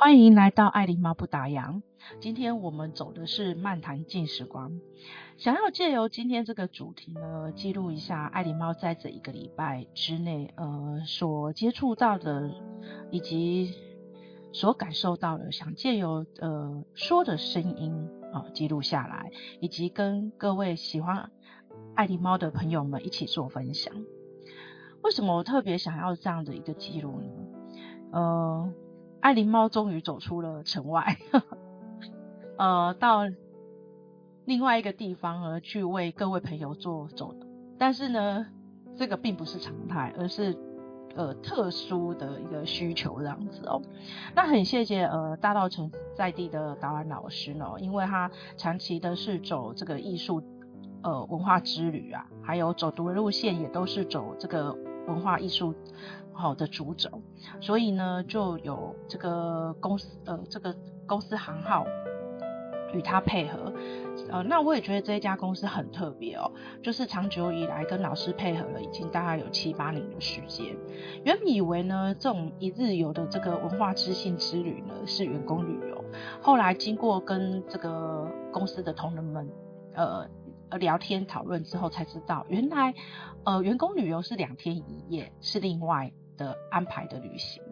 欢迎来到爱狸猫不打烊。今天我们走的是漫谈静时光，想要借由今天这个主题呢，记录一下爱狸猫在这一个礼拜之内，呃，所接触到的以及所感受到的，想借由呃说的声音啊、呃、记录下来，以及跟各位喜欢爱狸猫的朋友们一起做分享。为什么我特别想要这样的一个记录呢？呃，爱狸猫终于走出了城外，呃，到另外一个地方而去为各位朋友做走。但是呢，这个并不是常态，而是呃特殊的一个需求这样子哦。那很谢谢呃大道城在地的导览老师呢，因为他长期的是走这个艺术呃文化之旅啊，还有走读的路线也都是走这个。文化艺术好的主轴，所以呢，就有这个公司呃，这个公司行号与他配合，呃，那我也觉得这一家公司很特别哦，就是长久以来跟老师配合了，已经大概有七八年的时间。原本以为呢，这种一日游的这个文化知性之旅呢，是员工旅游，后来经过跟这个公司的同仁们，呃。呃，聊天讨论之后才知道，原来，呃，员工旅游是两天一夜，是另外的安排的旅行。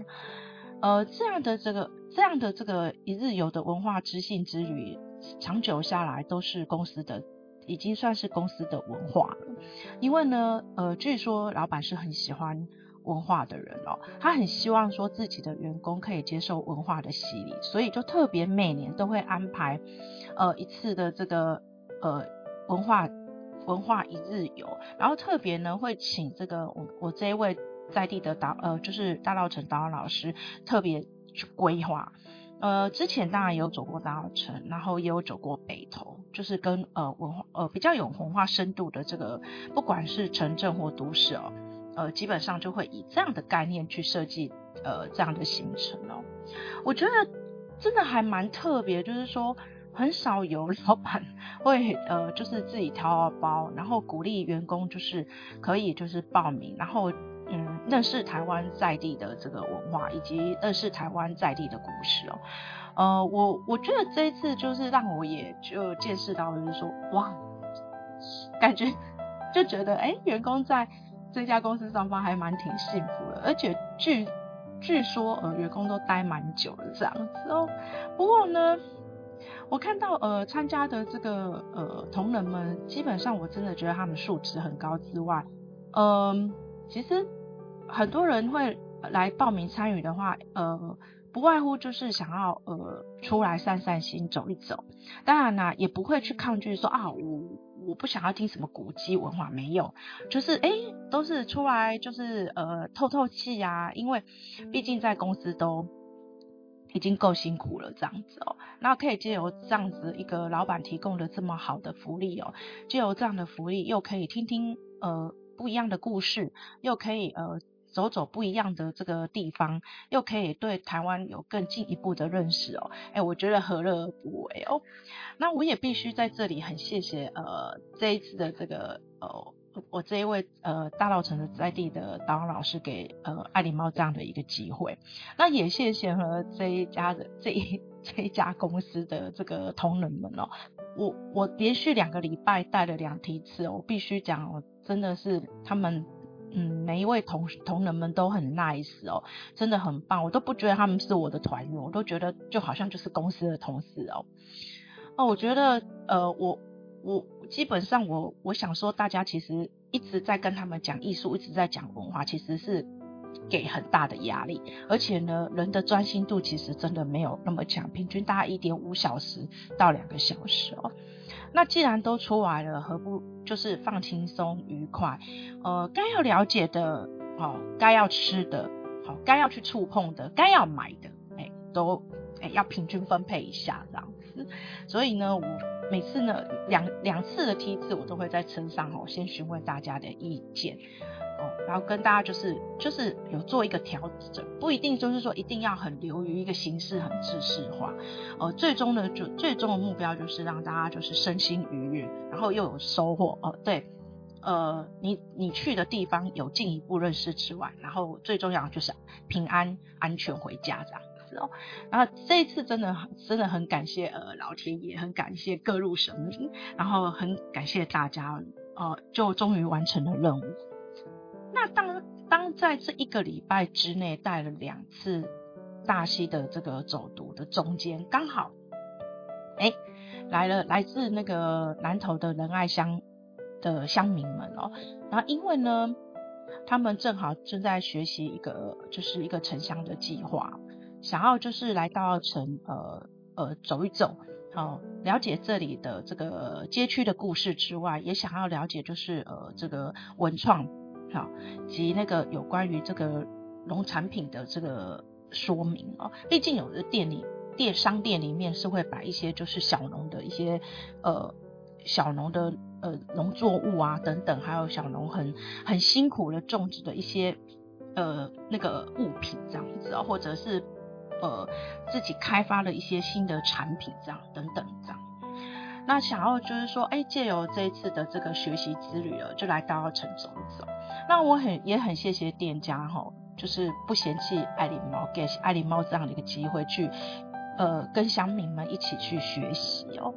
呃，这样的这个这样的这个一日游的文化知性之旅，长久下来都是公司的，已经算是公司的文化了。因为呢，呃，据说老板是很喜欢文化的人哦，他很希望说自己的员工可以接受文化的洗礼，所以就特别每年都会安排，呃，一次的这个，呃。文化文化一日游，然后特别呢会请这个我我这一位在地的导呃就是大稻埕导览老师特别去规划。呃，之前当然也有走过大稻埕，然后也有走过北投，就是跟呃文化呃比较有文化深度的这个，不管是城镇或都市哦，呃基本上就会以这样的概念去设计呃这样的行程哦。我觉得真的还蛮特别，就是说。很少有老板 会呃，就是自己掏包，然后鼓励员工就是可以就是报名，然后嗯，认识台湾在地的这个文化，以及认识台湾在地的故事哦。呃，我我觉得这一次就是让我也就见识到，就是说哇，感觉就觉得哎，员工在这家公司上班还蛮挺幸福的，而且据据说呃，员工都待蛮久了这样子哦。不过呢。我看到呃参加的这个呃同仁们，基本上我真的觉得他们素质很高之外，嗯、呃，其实很多人会来报名参与的话，呃，不外乎就是想要呃出来散散心、走一走。当然啦，也不会去抗拒说啊，我我不想要听什么古籍文化，没有，就是诶都是出来就是呃透透气呀，因为毕竟在公司都。已经够辛苦了，这样子哦，那可以借由这样子一个老板提供的这么好的福利哦，借由这样的福利，又可以听听呃不一样的故事，又可以呃走走不一样的这个地方，又可以对台湾有更进一步的认识哦，哎，我觉得何乐而不为哦？那我也必须在这里很谢谢呃这一次的这个呃。我这一位呃大稻城的在地的导览老师给呃爱狸猫这样的一个机会，那也谢谢和这一家的这一 这一家公司的这个同仁们哦，我我连续两个礼拜带了两梯次，我必须讲，真的是他们嗯每一位同同仁们都很 nice 哦，真的很棒，我都不觉得他们是我的团员，我都觉得就好像就是公司的同事哦，哦，我觉得呃我。我基本上我我想说，大家其实一直在跟他们讲艺术，一直在讲文化，其实是给很大的压力，而且呢，人的专心度其实真的没有那么强，平均大概一点五小时到两个小时哦。那既然都出来了，何不就是放轻松愉快？呃，该要了解的，好、哦，该要吃的，好、哦，该要去触碰的，该要买的，哎、都哎、要平均分配一下这样子。所以呢，我。每次呢，两两次的梯次，我都会在车上哦，先询问大家的意见。哦，然后跟大家就是就是有做一个调整，不一定就是说一定要很流于一个形式很制式化，呃，最终呢就最终的目标就是让大家就是身心愉悦，然后又有收获。哦，对，呃，你你去的地方有进一步认识之外，然后最重要就是平安安全回家这样。哦。然后这一次真的真的很感谢呃老天爷，很感谢各路神明，然后很感谢大家，呃，就终于完成了任务。那当当在这一个礼拜之内带了两次大溪的这个走读的中间，刚好，哎，来了来自那个南投的仁爱乡的乡民们哦，然后因为呢。他们正好正在学习一个，就是一个城乡的计划，想要就是来到城，呃呃走一走，好、了解这里的这个街区的故事之外，也想要了解就是呃这个文创，好、及那个有关于这个农产品的这个说明哦，毕竟有的店里店商店里面是会摆一些就是小农的一些呃小农的。呃，农作物啊等等，还有小农很很辛苦的种植的一些呃那个物品这样子啊，或者是呃自己开发了一些新的产品这样等等这样。那想要就是说，哎，借由这一次的这个学习之旅了，就来到城走一走。那我很也很谢谢店家哈，就是不嫌弃爱狸猫，给爱狸猫这样的一个机会去呃跟乡民们一起去学习哦。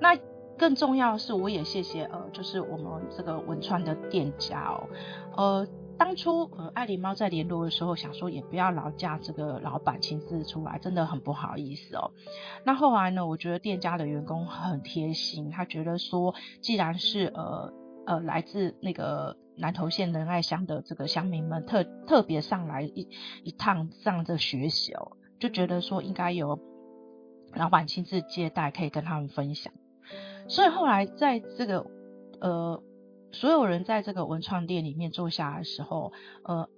那。更重要的是，我也谢谢呃，就是我们这个文创的店家哦，呃，当初呃爱狸猫在联络的时候，想说也不要劳驾这个老板亲自出来，真的很不好意思哦。那后来呢，我觉得店家的员工很贴心，他觉得说，既然是呃呃来自那个南投县仁爱乡的这个乡民们特特别上来一一趟这样的学习哦，就觉得说应该有老板亲自接待，可以跟他们分享。所以后来在这个呃，所有人在这个文创店里面坐下来的时候，呃，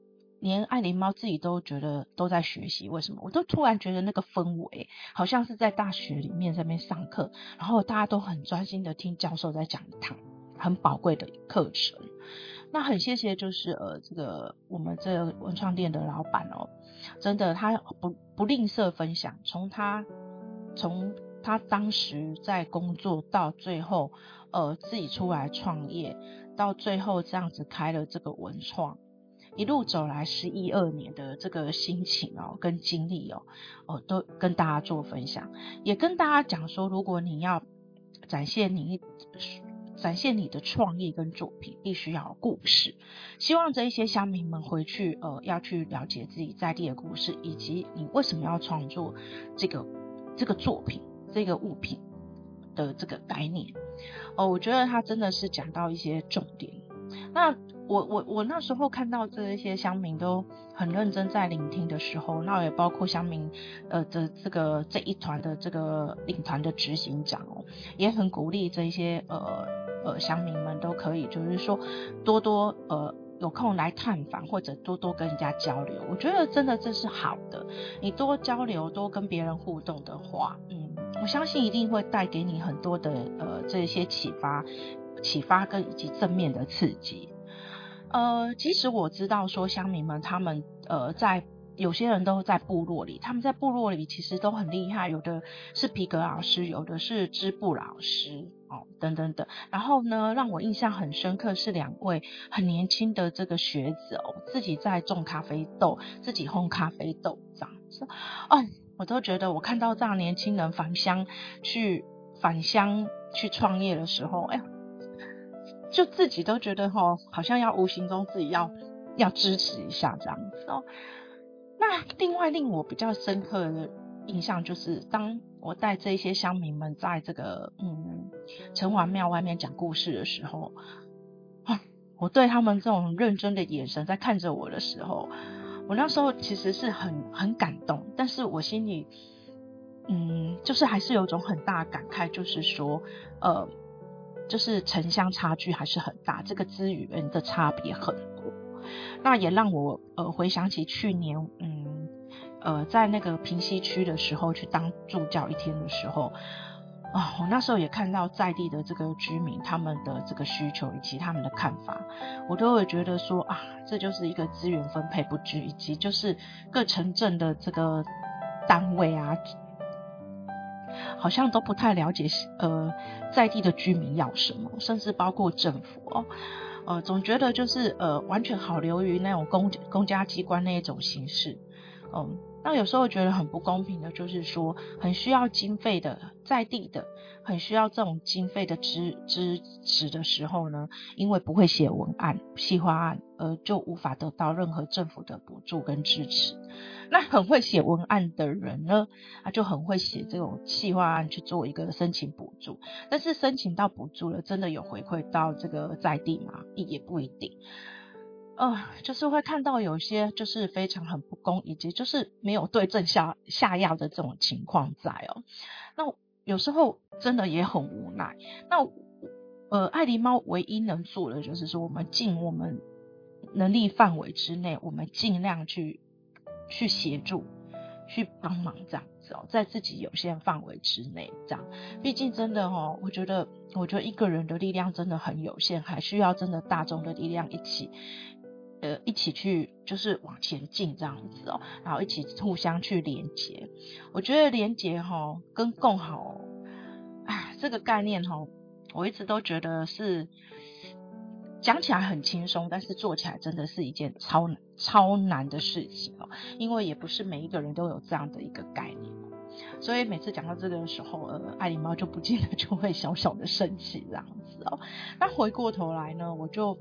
连爱狸猫自己都觉得都在学习。为什么？我都突然觉得那个氛围好像是在大学里面在那边上课，然后大家都很专心的听教授在讲一堂很宝贵的课程。那很谢谢，就是呃，这个我们这个文创店的老板哦，真的他不不吝啬分享，从他从。他当时在工作，到最后，呃，自己出来创业，到最后这样子开了这个文创，一路走来十一二年的这个心情哦，跟经历哦，哦，都跟大家做分享，也跟大家讲说，如果你要展现你展现你的创意跟作品，必须要有故事。希望这一些乡民们回去，呃，要去了解自己在地的故事，以及你为什么要创作这个这个作品。这个物品的这个概念哦，我觉得他真的是讲到一些重点。那我我我那时候看到这一些乡民都很认真在聆听的时候，那也包括乡民呃的这个这一团的这个领团的执行长哦，也很鼓励这一些呃呃乡民们都可以就是说多多呃。有空来探访，或者多多跟人家交流，我觉得真的这是好的。你多交流，多跟别人互动的话，嗯，我相信一定会带给你很多的呃这些启发、启发跟以及正面的刺激。呃，即使我知道说乡民们他们呃在。有些人都在部落里，他们在部落里其实都很厉害，有的是皮革老师，有的是织布老师，哦，等等等。然后呢，让我印象很深刻是两位很年轻的这个学子哦，自己在种咖啡豆，自己烘咖啡豆这样子。哦，我都觉得我看到这样年轻人返乡去返乡去创业的时候，哎呀，就自己都觉得哦，好像要无形中自己要要支持一下这样子哦。那另外令我比较深刻的印象就是，当我带这些乡民们在这个嗯城隍庙外面讲故事的时候，我对他们这种认真的眼神在看着我的时候，我那时候其实是很很感动，但是我心里嗯就是还是有种很大的感慨，就是说呃就是城乡差距还是很大，这个资源的差别很多。那也让我呃回想起去年，嗯呃在那个平溪区的时候去当助教一天的时候，啊，我那时候也看到在地的这个居民他们的这个需求以及他们的看法，我都会觉得说啊，这就是一个资源分配不均，以及就是各城镇的这个单位啊，好像都不太了解呃在地的居民要什么，甚至包括政府哦。呃，总觉得就是呃，完全好流于那种公公家机关那一种形式，嗯、那有时候觉得很不公平的，就是说很需要经费的在地的，很需要这种经费的支支持的时候呢，因为不会写文案、企划案，而就无法得到任何政府的补助跟支持。那很会写文案的人呢，他就很会写这种企划案去做一个申请补助，但是申请到补助了，真的有回馈到这个在地吗？也不一定。呃，就是会看到有些就是非常很不公，以及就是没有对症下下药的这种情况在哦。那有时候真的也很无奈。那呃，爱狸猫唯一能做的就是说，我们尽我们能力范围之内，我们尽量去去协助、去帮忙这样子哦，在自己有限范围之内这样。毕竟真的哦，我觉得我觉得一个人的力量真的很有限，还需要真的大众的力量一起。呃，一起去就是往前进这样子哦，然后一起互相去连接。我觉得连接哈跟共好，哎，这个概念哈，我一直都觉得是讲起来很轻松，但是做起来真的是一件超难超难的事情哦。因为也不是每一个人都有这样的一个概念，所以每次讲到这个的时候，呃，爱狸猫就不见得就会小小的生气这样子哦。那回过头来呢，我就。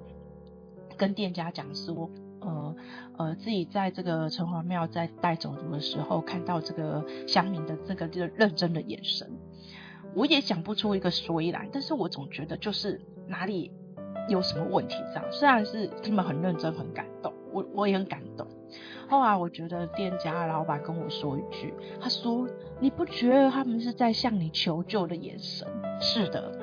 跟店家讲说，呃呃，自己在这个城隍庙在带走读的时候，看到这个乡民的这个这个认真的眼神，我也讲不出一个所以然，但是我总觉得就是哪里有什么问题这样。虽然是他们很认真很感动，我我也很感动。后来我觉得店家老板跟我说一句，他说：“你不觉得他们是在向你求救的眼神？”是的，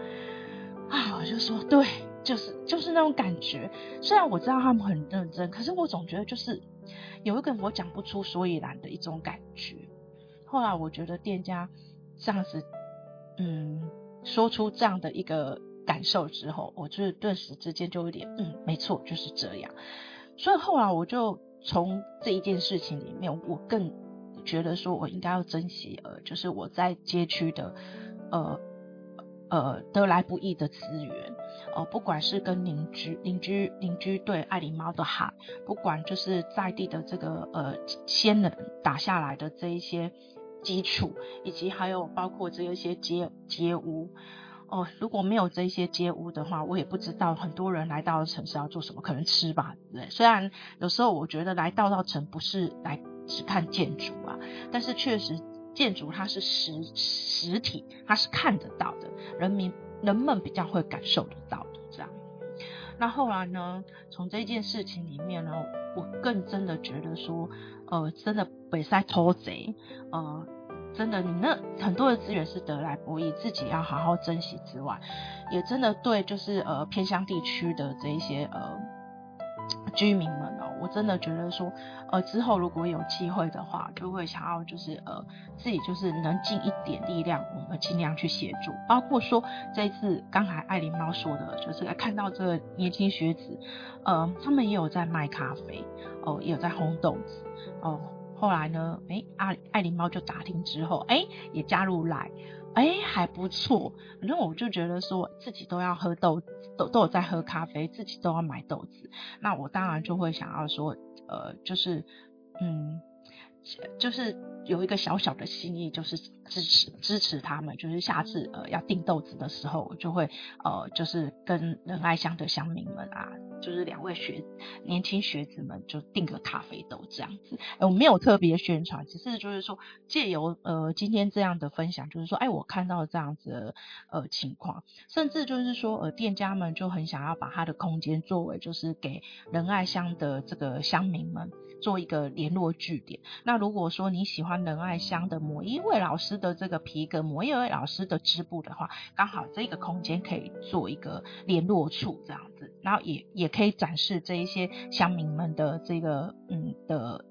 啊，我就说对。就是就是那种感觉，虽然我知道他们很认真，可是我总觉得就是有一个我讲不出所以然的一种感觉。后来我觉得店家这样子，嗯，说出这样的一个感受之后，我就是顿时之间就有点，嗯，没错，就是这样。所以后来我就从这一件事情里面，我更觉得说我应该要珍惜，呃，就是我在街区的，呃。呃，得来不易的资源，呃，不管是跟邻居、邻居、邻居对爱狸猫的好，不管就是在地的这个呃先人打下来的这一些基础，以及还有包括这一些街街屋，哦、如果没有这一些街屋的话，我也不知道很多人来到城市要做什么，可能吃吧，对。虽然有时候我觉得来到到城不是来只看建筑啊，但是确实。建筑它是实实体，它是看得到的，人民人们比较会感受得到的这样。那后来呢，从这件事情里面呢，我更真的觉得说，呃，真的北塞偷贼，呃，真的你那很多的资源是得来不易，自己要好好珍惜之外，也真的对就是呃偏乡地区的这一些呃居民们。我真的觉得说，呃，之后如果有机会的话，就会想要就是呃，自己就是能尽一点力量，我们尽量去协助。包括说这一次刚才爱狸猫说的，就是看到这个年轻学子，呃，他们也有在卖咖啡，哦、也有在烘豆子，哦、呃，后来呢，哎、欸，爱爱狸猫就打听之后，哎、也加入来。哎、欸，还不错。反正我就觉得说自己都要喝豆子，都都有在喝咖啡，自己都要买豆子。那我当然就会想要说，呃，就是，嗯。就是有一个小小的心意，就是支持支持他们，就是下次呃要订豆子的时候，我就会呃就是跟仁爱乡的乡民们啊，就是两位学年轻学子们就订个咖啡豆这样子。呃、我没有特别宣传，只是就是说借由呃今天这样的分享，就是说哎我看到这样子的呃情况，甚至就是说呃店家们就很想要把他的空间作为就是给仁爱乡的这个乡民们。做一个联络据点。那如果说你喜欢仁爱乡的某一位老师的这个皮革，某一位老师的织布的话，刚好这个空间可以做一个联络处这样子，然后也也可以展示这一些乡民们的这个嗯的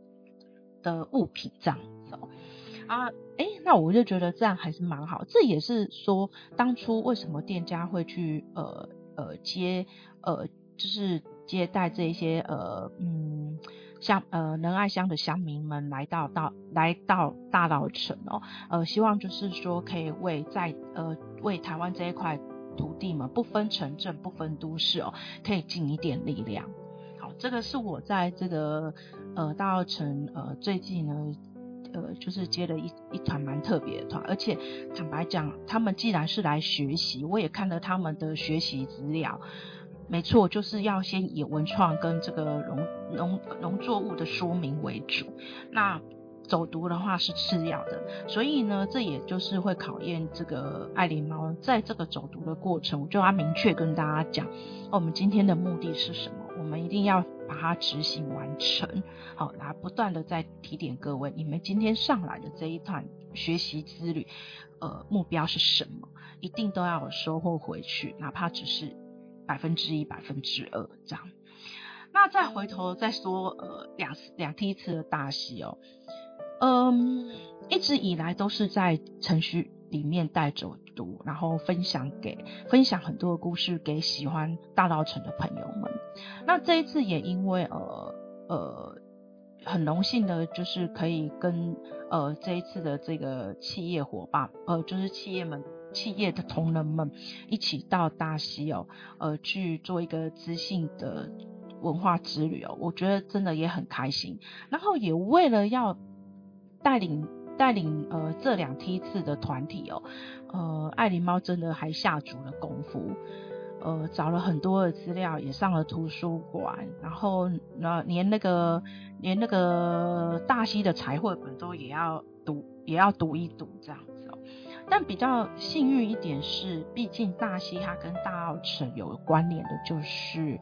的物品这样子哦。啊，哎，那我就觉得这样还是蛮好。这也是说当初为什么店家会去呃呃接呃就是接待这一些呃嗯。像呃仁爱乡的乡民们来到到来到大稻城哦，呃希望就是说可以为在呃为台湾这一块土地嘛，不分城镇不分都市哦，可以尽一点力量。好，这个是我在这个呃大稻城呃最近呢呃就是接了一一团蛮特别的团，而且坦白讲，他们既然是来学习，我也看了他们的学习资料，没错，就是要先以文创跟这个农农农作物的说明为主，那。走读的话是次要的，所以呢，这也就是会考验这个爱狸猫在这个走读的过程，我就要明确跟大家讲，我们今天的目的是什么？我们一定要把它执行完成，好，来不断的在提点各位，你们今天上来的这一段学习之旅，呃，目标是什么？一定都要有收获回去，哪怕只是百分之一、百分之二这样。那再回头再说，呃，两两梯次的大戏哦。嗯，一直以来都是在程序里面带着读，然后分享给分享很多的故事给喜欢大稻城的朋友们。那这一次也因为呃呃很荣幸的，就是可以跟呃这一次的这个企业伙伴，呃就是企业们企业的同仁们一起到大溪哦，呃去做一个知性的文化之旅哦，我觉得真的也很开心。然后也为了要带领带领呃这两梯次的团体哦，呃爱琳猫真的还下足了功夫，呃找了很多的资料，也上了图书馆，然后那连那个连那个大溪的彩绘本都也要读也要读一读这样子哦。但比较幸运一点是，毕竟大溪它跟大澳城有关联的，就是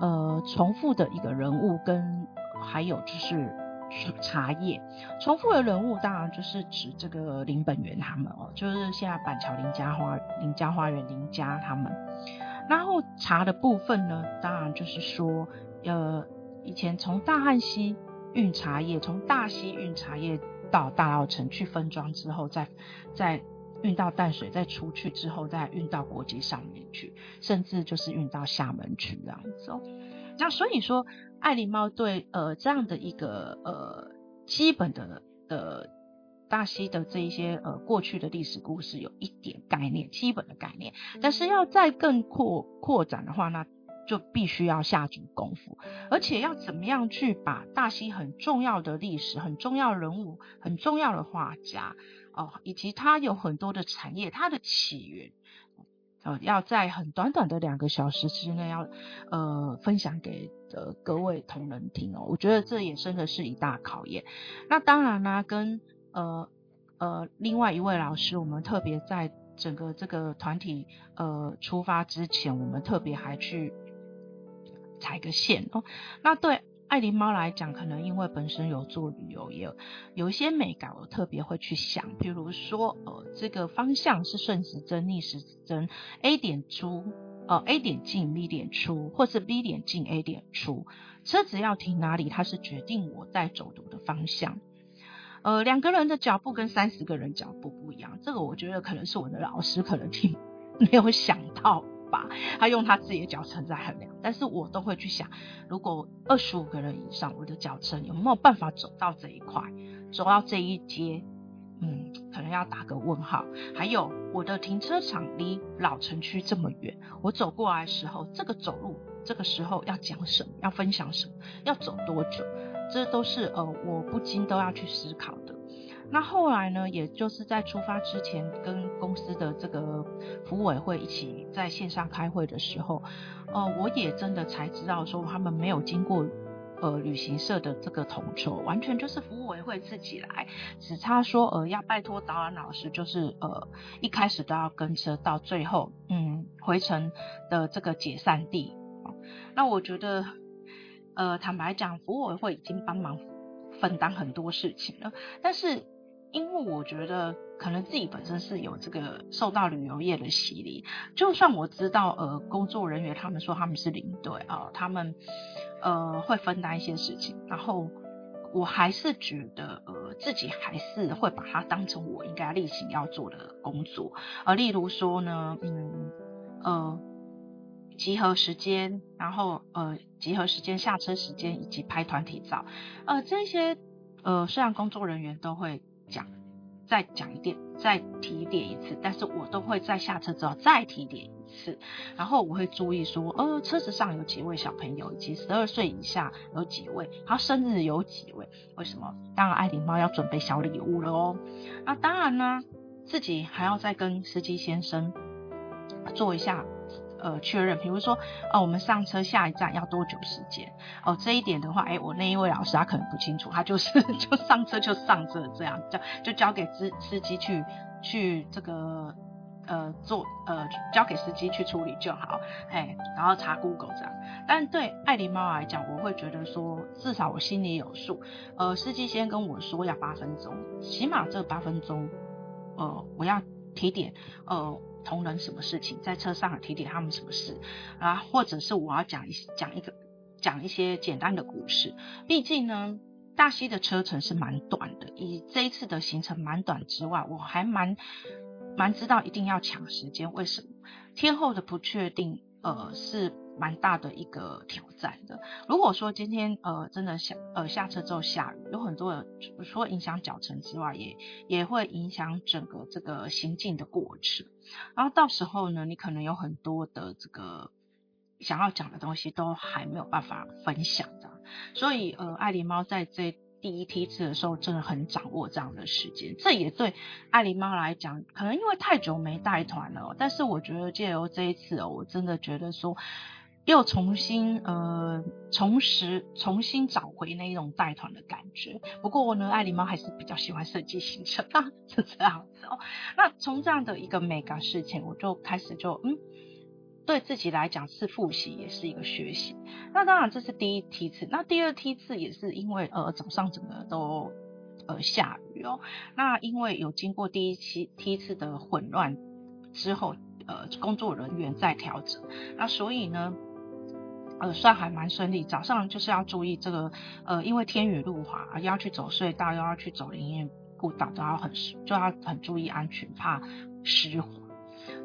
呃重复的一个人物跟还有就是。茶叶重复的人物，当然就是指这个林本源他们哦，就是现在板桥林家花林家花园林家他们。然后茶的部分呢，当然就是说，呃，以前从大汉溪运茶叶，从大溪运茶叶到大澳城去分装之后，再再运到淡水，再出去之后再运到国际上面去，甚至就是运到厦门去这样子哦。那所以说。爱琳猫对呃这样的一个呃基本的的大溪的这一些呃过去的历史故事有一点概念，基本的概念，但是要再更扩扩展的话，那就必须要下足功夫，而且要怎么样去把大溪很重要的历史、很重要人物、很重要的画家哦，以及它有很多的产业，它的起源。呃，要在很短短的两个小时之内，要呃分享给呃各位同仁听哦，我觉得这也真的是一大考验。那当然呢，跟呃呃另外一位老师，我们特别在整个这个团体呃出发之前，我们特别还去踩个线哦。那对。爱琳猫来讲，可能因为本身有做旅游业，有一些美感，我特别会去想，比如说，呃，这个方向是顺时针、逆时针，A 点出，呃，A 点进，B 点出，或是 B 点进，A 点出，车子要停哪里，它是决定我带走读的方向。呃，两个人的脚步跟三十个人脚步不一样，这个我觉得可能是我的老师可能听 没有想到。吧，他用他自己的脚程在衡量，但是我都会去想，如果二十五个人以上，我的脚程有没有办法走到这一块，走到这一阶，嗯，可能要打个问号。还有我的停车场离老城区这么远，我走过来的时候，这个走路这个时候要讲什么，要分享什么，要走多久，这都是呃，我不禁都要去思考的。那后来呢，也就是在出发之前，跟公司的这个服务委会一起在线上开会的时候，呃，我也真的才知道说，他们没有经过呃旅行社的这个统筹，完全就是服务委会自己来，只差说呃要拜托导览老师，就是呃一开始都要跟车，到最后嗯回程的这个解散地。那我觉得，呃，坦白讲，服务委会已经帮忙分担很多事情了，但是。因为我觉得可能自己本身是有这个受到旅游业的洗礼，就算我知道呃工作人员他们说他们是领队啊，他们呃会分担一些事情，然后我还是觉得呃自己还是会把它当成我应该例行要做的工作，而例如说呢，嗯呃集合时间，然后呃集合时间、下车时间以及拍团体照，呃这些呃虽然工作人员都会。讲，再讲一点，再提点一次，但是我都会在下车之后再提点一次，然后我会注意说，呃，车子上有几位小朋友，以及十二岁以下有几位，然后生日有几位，为什么？当然爱琳猫要准备小礼物了哦。那当然呢，自己还要再跟司机先生做一下。呃，确认，比如说，呃，我们上车下一站要多久时间？哦、呃，这一点的话，哎、欸，我那一位老师他可能不清楚，他就是 就上车就上车这样，就就交给司司机去去这个呃做呃交给司机去处理就好，哎，然后查 Google 这样。但对爱琳猫来讲，我会觉得说，至少我心里有数。呃，司机先跟我说要八分钟，起码这八分钟，呃，我要提点，呃。同仁什么事情，在车上提点他们什么事啊，或者是我要讲一讲一个讲一些简单的故事。毕竟呢，大溪的车程是蛮短的，以这一次的行程蛮短之外，我还蛮蛮知道一定要抢时间。为什么？天后的不确定，呃，是。蛮大的一个挑战的。如果说今天呃真的下呃下车之后下雨，有很多的除了影响脚程之外，也也会影响整个这个行进的过程。然后到时候呢，你可能有很多的这个想要讲的东西都还没有办法分享的。所以呃，爱琳猫在这。第一梯次的时候，真的很掌握这样的时间，这也对爱琳猫来讲，可能因为太久没带团了。但是我觉得借由这一次哦，我真的觉得说。又重新呃重拾重新找回那一种带团的感觉。不过呢，爱狸猫还是比较喜欢设计行程啊，是这样子哦。那从这样的一个 mega 事情，我就开始就嗯，对自己来讲是复习，也是一个学习。那当然这是第一梯次，那第二梯次也是因为呃早上整个都呃下雨哦。那因为有经过第一期梯次的混乱之后，呃工作人员在调整，那所以呢。呃，算还蛮顺利。早上就是要注意这个，呃，因为天雨路滑，又要去走隧道，又要去走林荫步道，都要很就要很注意安全，怕湿滑。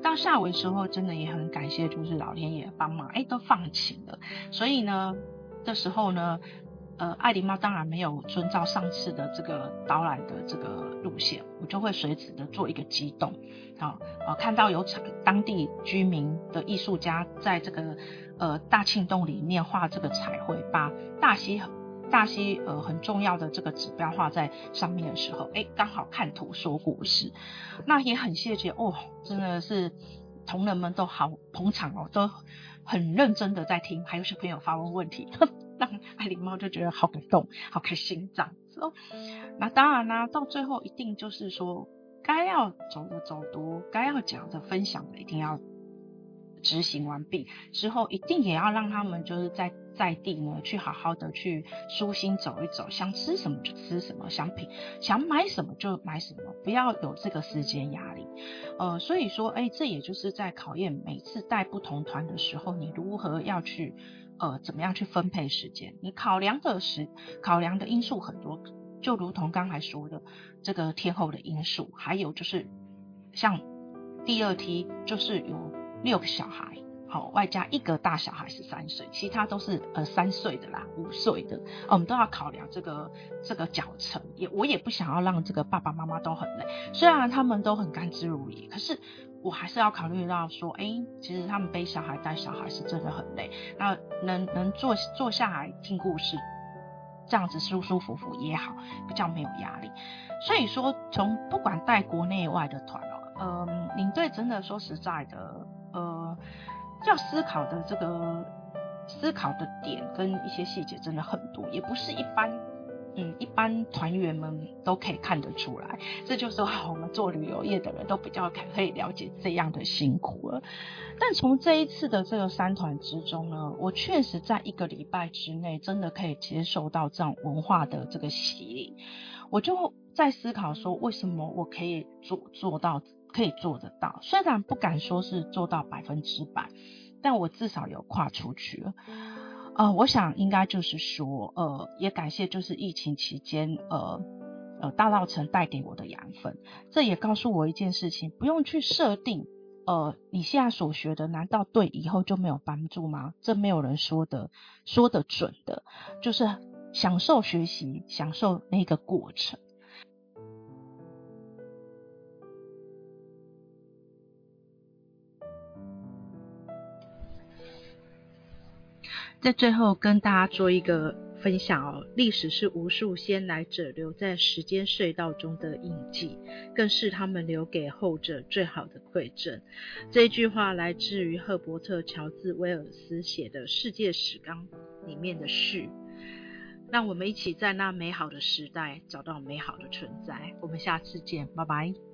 到下午的时候，真的也很感谢，就是老天爷帮忙，哎，都放晴了。所以呢，这时候呢。呃，爱琳猫当然没有遵照上次的这个导览的这个路线，我就会随之的做一个机动，好，呃，看到有场当地居民的艺术家在这个呃大庆洞里面画这个彩绘，把大溪大溪呃很重要的这个指标画在上面的时候，哎，刚好看图说故事，那也很谢谢哦，真的是同仁们都好捧场哦，都很认真的在听，还有小朋友发问问题。呵 让爱琳猫就觉得好感动，好开心这样子哦。那当然啦，到最后一定就是说，该要走的走读，该要讲的分享的，一定要执行完毕之后，一定也要让他们就是在在地呢，去好好的去舒心走一走，想吃什么就吃什么，想品想买什么就买什么，不要有这个时间压力。呃，所以说，哎，这也就是在考验每次带不同团的时候，你如何要去。呃，怎么样去分配时间？你考量的是考量的因素很多，就如同刚才说的这个天后的因素，还有就是像第二梯就是有六个小孩，好，外加一个大小孩是三岁，其他都是呃三岁的啦，五岁的，我们都要考量这个这个脚程，也我也不想要让这个爸爸妈妈都很累，虽然他们都很甘之如饴，可是。我还是要考虑到说，哎、其实他们背小孩带小孩是真的很累。那能能坐坐下来听故事，这样子舒舒服服也好，比较没有压力。所以说，从不管带国内外的团哦，嗯，领队真的说实在的，呃，要思考的这个思考的点跟一些细节真的很多，也不是一般。嗯，一般团员们都可以看得出来，这就是我们做旅游业的人都比较可以了解这样的辛苦了。但从这一次的这个三团之中呢，我确实在一个礼拜之内真的可以接受到这样文化的这个洗礼。我就在思考说，为什么我可以做做到，可以做得到？虽然不敢说是做到百分之百，但我至少有跨出去了。呃，我想应该就是说，呃，也感谢就是疫情期间，呃，呃，大稻城带给我的养分。这也告诉我一件事情，不用去设定，呃，你现在所学的难道对以后就没有帮助吗？这没有人说的，说的准的，就是享受学习，享受那个过程。在最后跟大家做一个分享哦，历史是无数先来者留在时间隧道中的印记，更是他们留给后者最好的馈赠。这句话来自于赫伯特·乔治·威尔斯写的《世界史纲》里面的序。让我们一起在那美好的时代找到美好的存在。我们下次见，拜拜。